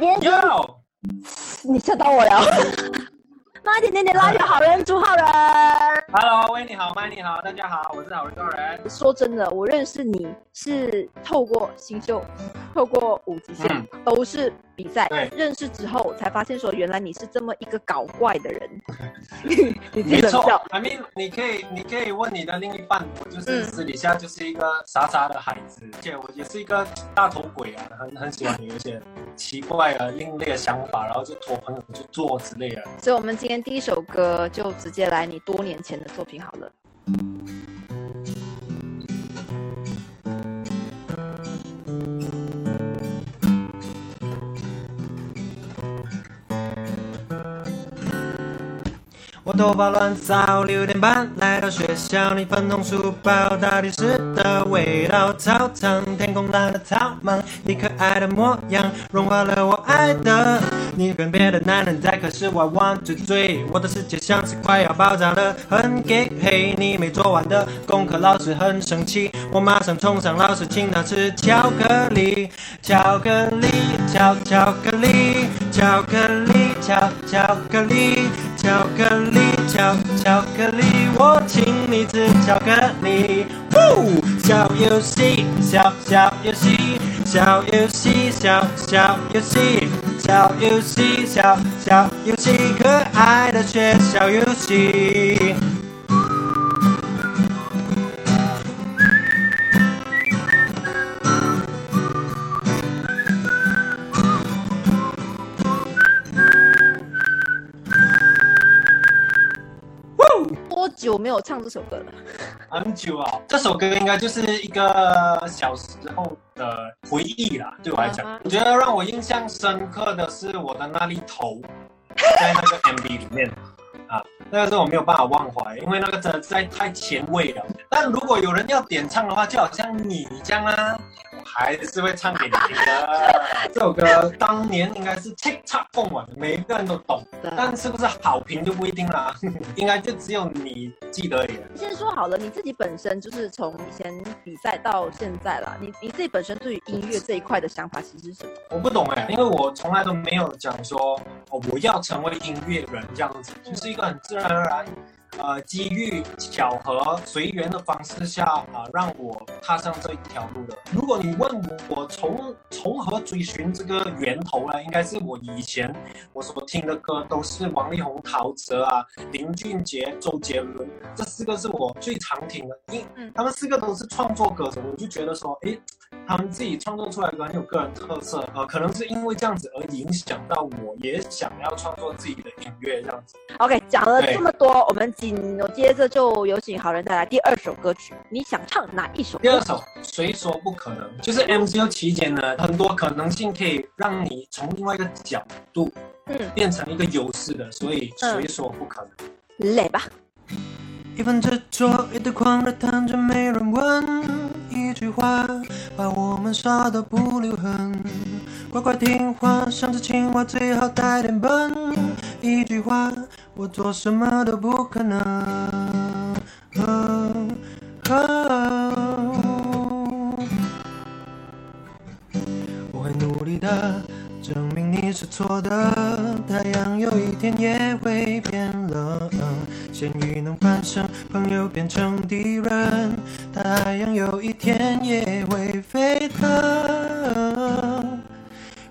点点，哟，你吓到我了。慢一点点点拉远好人朱浩人。Hello，喂，你好，麦你好，大家好，我是好人高人。说真的，我认识你是透过新秀，透过五级线，嗯都是比赛对。认识之后才发现说，原来你是这么一个搞怪的人。你自己没错冷笑。，I mean，你可以，你可以问你的另一半，我就是嗯私底下就是一个傻傻的孩子，而且我也是一个大头鬼啊，很很喜欢有一些奇怪的另类的想法，然后就托朋友去做之类的。所以，我们今天第一首歌就直接来你多年前的作品好了。我头发乱糟，六点半来到学校，你粉红书包，大理石的味道，操场天空蓝的草莽，你可爱的模样融化了我爱的。你，跟别的男人在，可是我 want to 追，我的世界像是快要爆炸了，很给黑，你没做完的功课，老师很生气，我马上冲上老师，请他吃巧克力，巧克力，巧巧克力，巧克力，巧巧克力。巧克力，巧巧克力，我请你吃巧克力。呜，小游戏，小小游戏，小游戏，小小游戏，小游戏，小小游戏，可爱的学校游戏。有唱这首歌了？很久啊，这首歌应该就是一个小时候的回忆啦，对我来讲。我觉得让我印象深刻的是我的那粒头，在那个 MV 里面。啊，那个是我没有办法忘怀，因为那个真的实在太前卫了。但如果有人要点唱的话，就好像你这样啊，我还是会唱给你听的。这首歌当年应该是 TikTok 疯玩的，每一个人都懂，但是不是好评就不一定啦，应该就只有你记得而已。先说好了，你自己本身就是从以前比赛到现在啦，你你自己本身对于音乐这一块的想法其实是什么？我不懂哎，因为我从来都没有讲说哦，我要成为音乐人这样子，就是一个很自然而然，呃，机遇、巧合、随缘的方式下啊、让我踏上这一条路的。如果你问我从从何追寻这个源头呢？应该是我以前我所听的歌都是王力宏、陶喆啊、林俊杰、周杰伦，这四个是我最常听的，因嗯他们四个都是创作歌手，我就觉得说，诶。他们自己创作出来的很有个人特色，呃，可能是因为这样子而影响到我，也想要创作自己的音乐这样子。OK，讲了这么多，我们紧我接着就有请好人带来第二首歌曲，你想唱哪一首歌？第二首，谁说不可能？就是 MCO 期间呢，很多可能性可以让你从另外一个角度嗯，变成一个优势的，所以嗯谁说不可能？来吧。一份执着，一堆狂热，谈着没人问，一句话把我们杀得不留痕。乖乖听话，像只青蛙，最好带点笨。一句话，我做什么都不可能。我会努力的证明你是错的。太阳有一天也会变冷，咸鱼能翻身，朋友变成敌人。太阳有一天也会沸腾，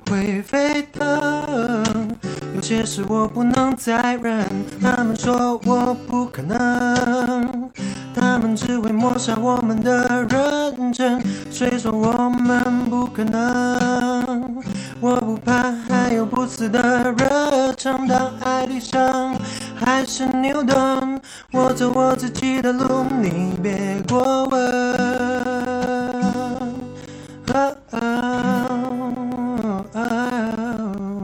会沸腾。有些事我不能再忍，他们说我不可能，他们只会抹杀我们的认真。谁说我们不可能？我不怕，还有不死的热忱。当爱理想还是牛顿，我走我自己的路，你别过问。啊啊啊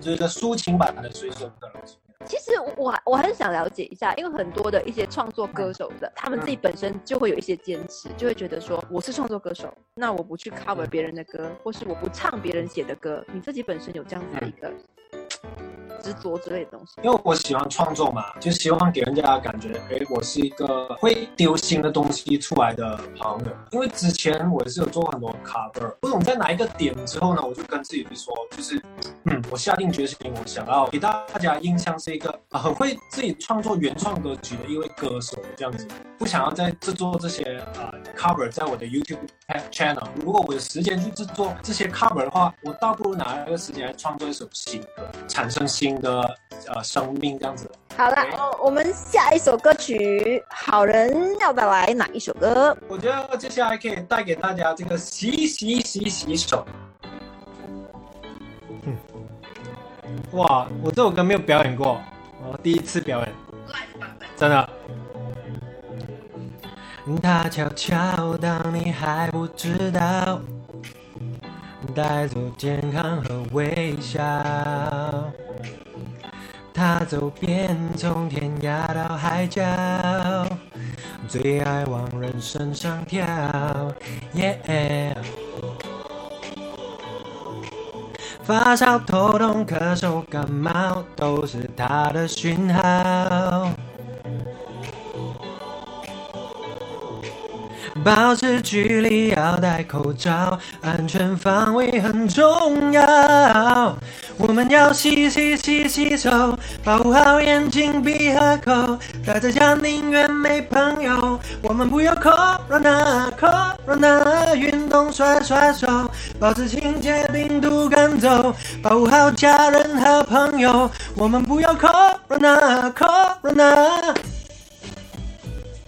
这个抒情版的《谁说不可能》。其实我我我很想了解一下，因为很多的一些创作歌手的，他们自己本身就会有一些坚持，就会觉得说我是创作歌手，那我不去 cover 别人的歌，或是我不唱别人写的歌。你自己本身有这样子的一个执着之类的东西。因为我喜欢创作嘛，就希望给人家感觉，哎，我是一个会丢新的东西出来的朋友。因为之前我也是有做很多 cover，不懂在哪一个点之后呢，我就跟自己说，就是，嗯，我下定决心，我想要给大家印象是一个、很会自己创作原创歌曲的一位歌手这样子，不想要再制作这些呃 cover 在我的 YouTube channel。如果我有时间去制作这些 cover 的话，我倒不如拿这个时间来创作一首新歌，产生新的呃生命这样子。好了，哦我们下一首歌曲，好人要带来哪一首歌？我觉得接下来可以带给大家这个洗洗洗洗手。嗯，哇，我这首歌没有表演过，我第一次表演，真的。他悄悄，当你还不知道，带走健康和微笑。他走遍从天涯到海角，最爱往人身上跳。耶、发烧、头痛、咳嗽、感冒，都是他的讯号。保持距离，要戴口罩，安全防卫很重要。我们要洗洗洗洗手，保护好眼睛、鼻和口。待在家宁愿没朋友，我们不要 corona corona。运动甩甩手，保持清洁，病毒赶走，保护好家人和朋友。我们不要 corona corona。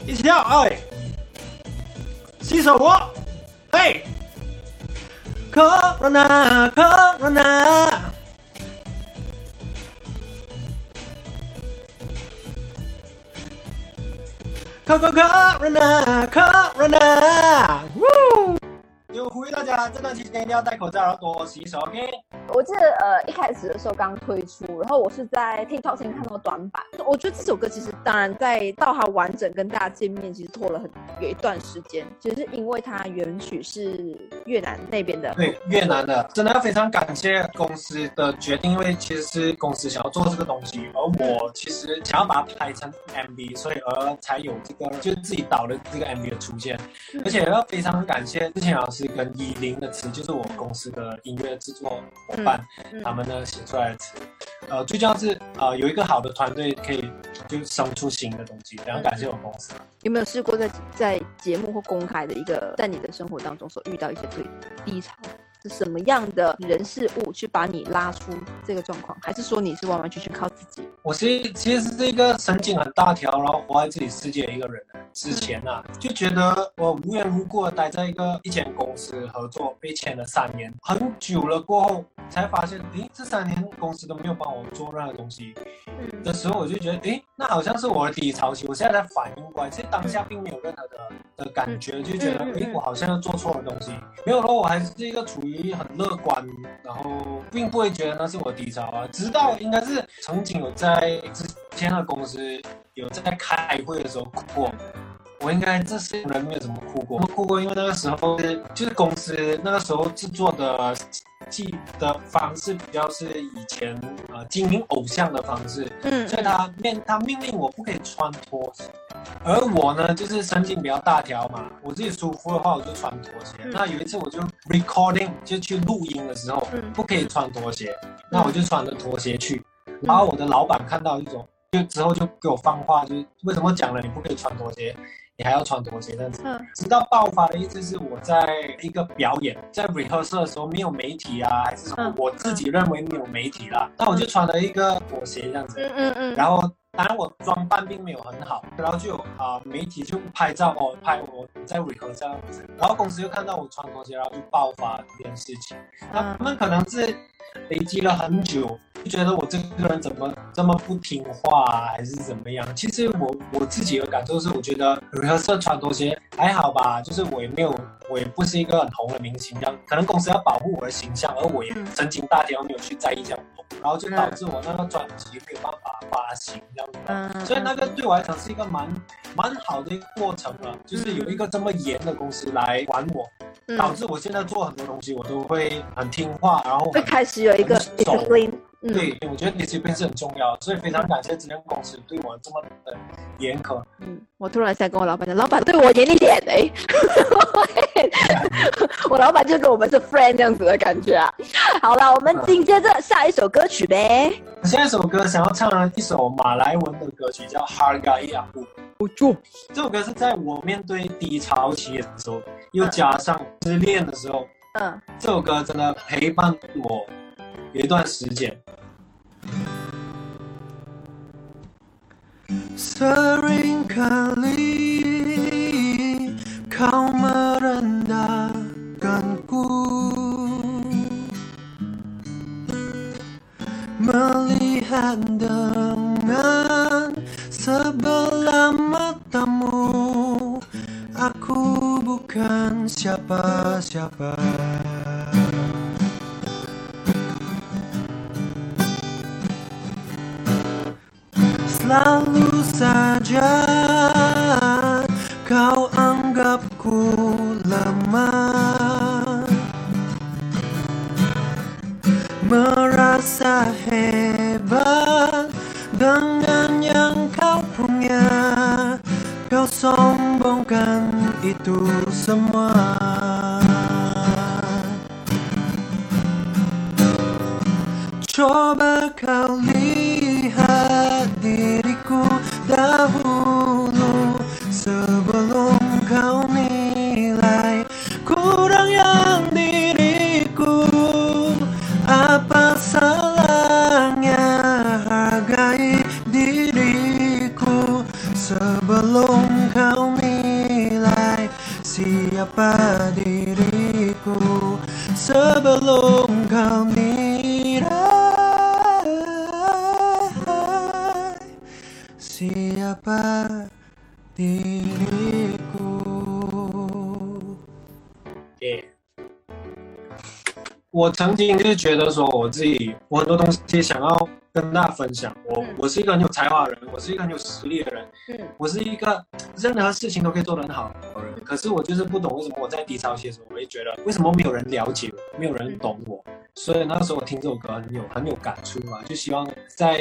一起跳，哎！洗手我，嘿，Corona Corona，Corona Corona，呜！就呼吁大家这段期间一定要戴口罩，然后多洗手，OK？我记得呃一开始的时候刚推出，然后我是在 TikTok 先看到短板，我觉得这首歌其实当然在到它完整跟大家见面，其实拖了很有一段时间，其实是因为它原曲是越南那边的，对越南的，真的要非常感谢公司的决定，因为其实是公司想要做这个东西，而我其实想要把它拍成 MV，所以而才有这个就是自己导的这个 MV 的出现，而且要非常感谢之前老师跟依林的词，就是我公司的音乐制作伙伴，嗯。他们呢写出来的词，呃，最重要是呃有一个好的团队可以就生出新的东西，非常感谢我们公司。有没有试过在在节目或公开的一个，在你的生活当中所遇到一些最低潮？是什么样的人事物去把你拉出这个状况？还是说你是完完全全靠自己？我是其实是一个神经很大条，然后活在自己世界的一个人。之前啊，就觉得我无缘无故的待在一个一间公司合作，被签了三年，很久了过后才发现，诶，这三年公司都没有帮我做任何东西嗯的时候，我就觉得，诶，那好像是我的底潮期。我现在才反应过来，其实当下并没有任何的的感觉，就觉得，诶，我好像又做错了东西。没有了，我还是一个处于很乐观，然后并不会觉得那是我的低潮啊。直到应该是曾经有在之前的公司有在开会的时候哭过。我应该这些人没有怎么哭过，哭过，因为那个时候是就是公司那个时候制作的记的方式比较是以前呃经营偶像的方式，嗯。所以他命他命令我不可以穿拖鞋，而我呢就是神经比较大条嘛，我自己舒服的话我就穿拖鞋。嗯。那有一次我就 recording 就去录音的时候嗯。不可以穿拖鞋，那我就穿着拖鞋去，然后我的老板看到一种。就之后就给我放话，就是为什么讲了你不可以穿拖鞋，你还要穿拖鞋这样子。嗯。直到爆发的意思是我在一个表演，在 rehearsal 的时候没有媒体啊，还是什么嗯，我自己认为没有媒体啦，那我就穿了一个拖鞋这样子，嗯嗯嗯，然后当然我装扮并没有很好，然后就有啊、媒体就拍照哦，拍我在 rehearsal 这样子，然后公司就看到我穿拖鞋，然后就爆发这件事情，嗯。他们可能是累积了很久，就觉得我这个人怎么这么不听话啊，还是怎么样？其实我我自己的感受是，我觉得 rehearsal 穿拖鞋还好吧，就是我也没有，我也不是一个很红的明星，这样。可能公司要保护我的形象，而我也嗯。神经大条，没有去在意这样。红，然后就导致我那个专辑没有办法发行这样子。嗯，所以那个对我来讲是一个蛮蛮好的一个过程了，就是有一个这么严的公司来管我，嗯。导致我现在做很多东西我都会很听话，然后会开始有一个很熟。discipline 嗯，对，我觉得 discipline 是很重要，所以非常感谢这间公司对我这么的严苛。嗯，我突然想跟我老板讲，老板对我严一点哎，我老板就跟我们是 friend 这样子的感觉啊。好了，我们紧接着下一首歌曲呗。下一首歌想要唱一首马来文的歌曲，叫《Hargai Aku》。我就这首歌是在我面对低潮期的时候，又加上失恋的时候，嗯，这首歌真的陪伴我一段时间。Lemah Merasa hebat dengan yang kau punya. Kau sombongkan itu semua 我曾经就是觉得说，我自己我很多东西想要跟大家分享。我、嗯我是一个很有才华的人，我是一个很有实力的人，嗯我是一个任何事情都可以做得很好的人。可是我就是不懂为什么我在低潮期的时候，我会觉得为什么没有人了解我，没有人懂我。所以那时候我听这首歌很有很有感触啊，就希望在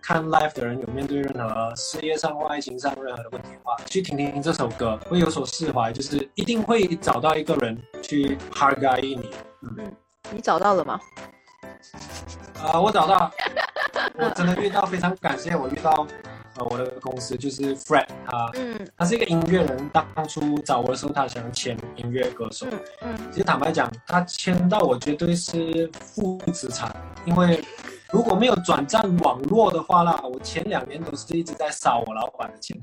看 live 的人有面对任何事业上或爱情上任何的问题的话，去听听这首歌，会有所释怀，就是一定会找到一个人去 hargai 你。你找到了吗？啊、我找到，我真的遇到，非常感谢我遇到，呃，我的公司就是 Fred，他嗯他是一个音乐人，当初找我的时候，他想签音乐歌手。嗯嗯其实坦白讲，他签到我绝对是负资产，因为如果没有转战网络的话啦，我前两年都是一直在烧我老板的钱。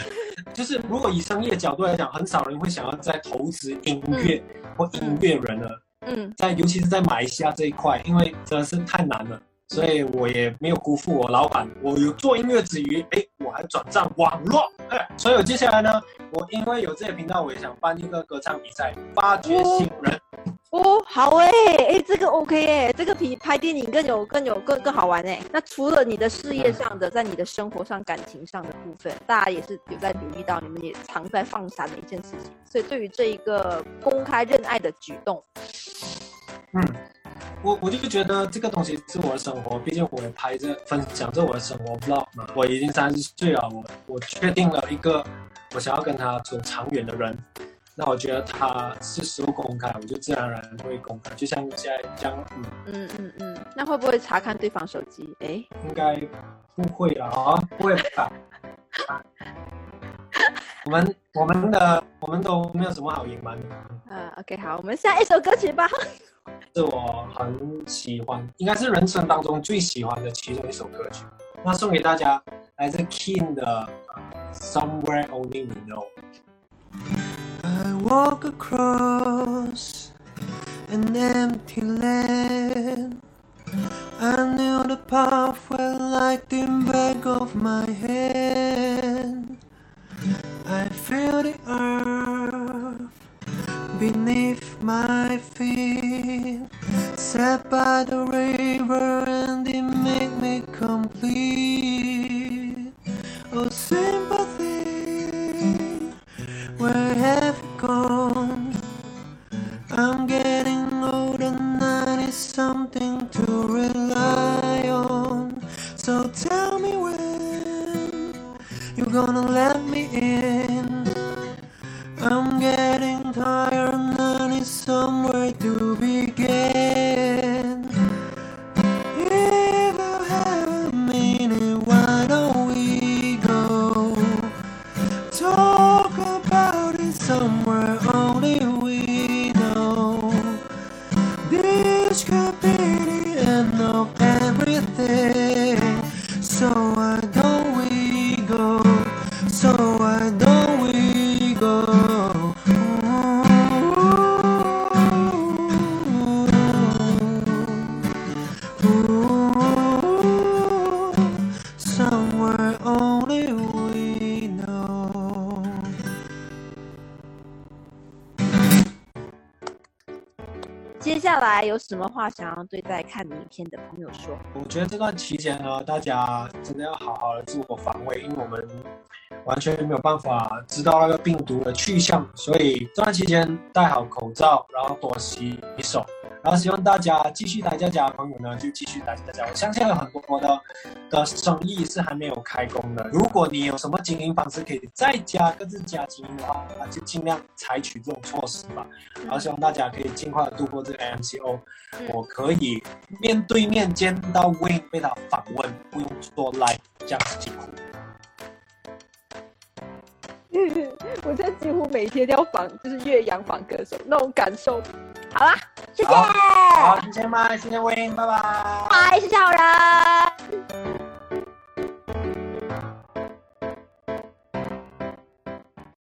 就是如果以商业角度来讲，很少人会想要再投资音乐或音乐人了。嗯在尤其是在马来西亚这一块，因为真的是太难了，所以我也没有辜负我老板。我有做音乐之余，哎，我还转战网络，哎，所以我接下来呢，我因为有这个频道，我也想办一个歌唱比赛，发掘新人。哦，好哎哎，这个 OK 哎，这个比拍电影更有更有更更好玩哎。那除了你的事业上的，在你的生活上、感情上的部分，大家也是有在留意到，你们也常在放闪的一件事情。所以对于这一个公开认爱的举动，嗯，我我就觉得这个东西是我的生活，毕竟我也拍着分享着我的生活 vlog 嘛。我已经三十岁了，我我确定了一个我想要跟他走长远的人。那我觉得他是时候公开，我就自然而然会公开，就像现在这样，嗯，嗯嗯嗯，那会不会查看对方手机？哎，应该不会了啊，不会吧？啊我们我们的我们都没有什么好隐瞒的，呃，OK，好，我们下一首歌曲吧。是我很喜欢，应该是人生当中最喜欢的其中一首歌曲。那送给大家，来自 King 的呃《Somewhere Only We Know》。I walk across an empty land. I knew the path felt like the back of my hand. Feel the earth beneath my feet. Sat by the river and it made me complete. Oh, 接下来有什么话想要对在看影片的朋友说？我觉得这段期间呢，大家真的要好好的自我防卫，因为我们完全没有办法知道那个病毒的去向，所以这段期间戴好口罩，然后多洗手，然后希望大家继续待在家的朋友呢，就继续待在家。我相信有很多的的生意是还没有开工的，如果你有什么经营方式可以在家各自家经营的话，那就尽量采取这种措施吧。然后希望大家可以尽快的度过这个 MCO，、嗯我可以面对面见到 Win 被他访问，不用做 live 这样子辛苦。我现在几乎每天都要访，就是岳阳访歌手那种感受。好啦，谢谢，好好，谢谢麦，谢谢 Win，拜拜。拜，谢谢好人。